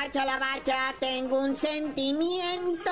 bacha, la bacha, tengo un sentimiento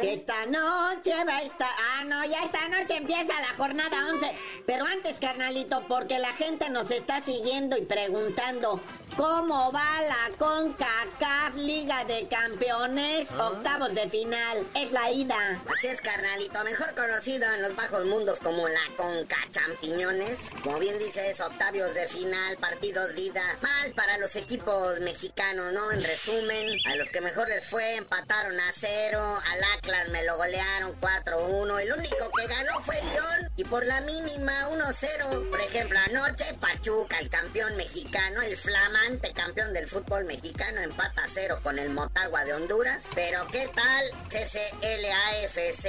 que esta noche va a estar... Ah, no, ya esta noche empieza la jornada 11. Pero antes, carnalito, porque la gente nos está siguiendo y preguntando cómo va la CONCACAF Liga de Campeones, octavos de final. Es la ida. Así es, carnalito, mejor conocido en los bajos mundos como la CONCA Champiñones. Como bien dice, es octavios de final, partidos de ida. Mal para los equipos mexicanos, ¿no? En resumen, a los que mejor les fue, empataron a cero. Al Atlas me lo golearon 4-1. El único que ganó fue León y por la mínima 1-0. Por ejemplo, anoche Pachuca, el campeón mexicano, el flamante campeón del fútbol mexicano, empata a cero con el Motagua de Honduras. Pero ¿qué tal? CCLAFC,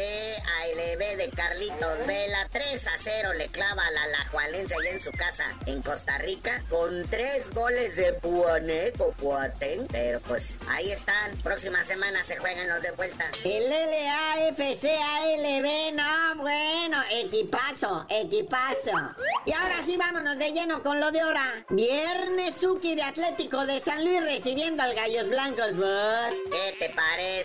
ALB de Carlitos Vela, 3 a 0 le clava a la Lajualense allá en su casa en Costa Rica con tres goles de Puaneco Puatén. Pero pues ahí están. Próxima semana se juegan los de vuelta. El LAFC ALB, no, bueno, equipazo, equipazo. Y ahora sí, vámonos de lleno con lo de ahora. Viernes Suki de Atlético de San Luis recibiendo al Gallos Blancos, ¿Qué te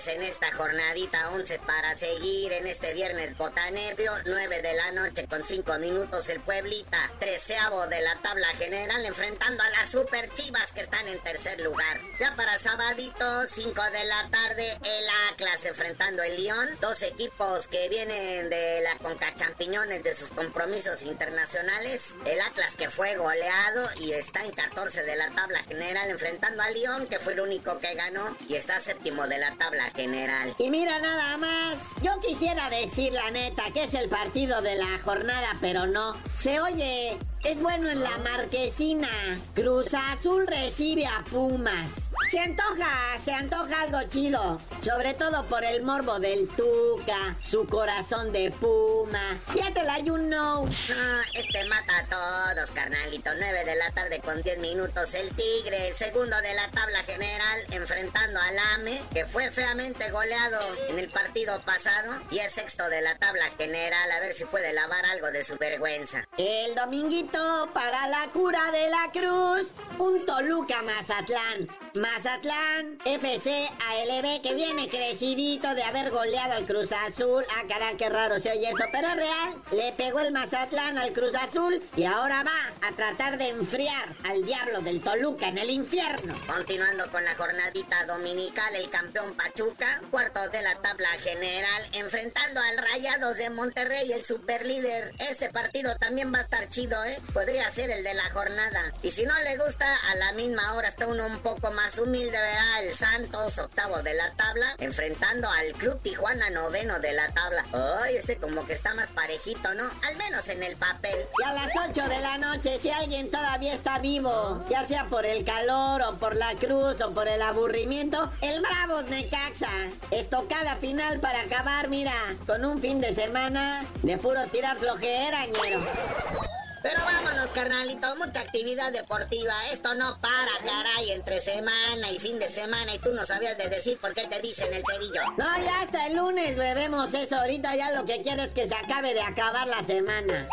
en esta jornadita 11 para seguir en este viernes botanebrio? 9 de la noche con 5 minutos el Pueblita, treceavo de la tabla general enfrentando a las Super Chivas que están en tercer lugar. Ya para sabadito, 5 de la tarde, el Atlas enfrentando el León. Dos equipos que vienen de la Conca Champiñones de sus compromisos internacionales. El Atlas que fue goleado y está en 14 de la tabla general enfrentando al León que fue el único que ganó y está séptimo de la tabla general. Y mira nada más, yo quisiera decir la neta que es el partido de la jornada, pero no. Se oye es bueno en la marquesina. Cruz Azul recibe a Pumas. Se antoja, se antoja algo chido. Sobre todo por el morbo del Tuca, su corazón de Puma. Ya te la you know. No, este mata a todos, carnalito. 9 de la tarde con 10 minutos. El Tigre, el segundo de la tabla general, enfrentando al AME, que fue feamente goleado en el partido pasado. Y es sexto de la tabla general. A ver si puede lavar algo de su vergüenza. El dominguito para la cura de la cruz. Un Toluca Mazatlán. Mazatlán FC ALB que viene crecidito de haber goleado al Cruz Azul. Ah, caray, qué raro se oye eso, pero real. Le pegó el Mazatlán al Cruz Azul y ahora va a tratar de enfriar al diablo del Toluca en el infierno. Continuando con la jornadita dominical, el campeón Pachuca, cuarto de la tabla general, enfrentando al Rayados de Monterrey, el superlíder. Este partido también va a estar chido, ¿eh? Podría ser el de la jornada. Y si no le gusta, a la misma hora está uno un poco más humilde, ¿verdad? El Santos, octavo de la tabla, enfrentando al Club Tijuana, noveno de la tabla. Ay, este como que está más parejito, ¿no? Al menos en el papel. Y a las 8 de la noche, si alguien todavía está vivo, ya sea por el calor o por la cruz o por el aburrimiento, el Bravos Necaxa. Estocada final para acabar, mira, con un fin de semana de puro tirar flojera, ñero. Pero vámonos, carnalito, mucha actividad deportiva. Esto no para, caray, entre semana y fin de semana. Y tú no sabías de decir por qué te dicen el cerillo. No, ya hasta el lunes bebemos eso. Ahorita ya lo que quiero es que se acabe de acabar la semana.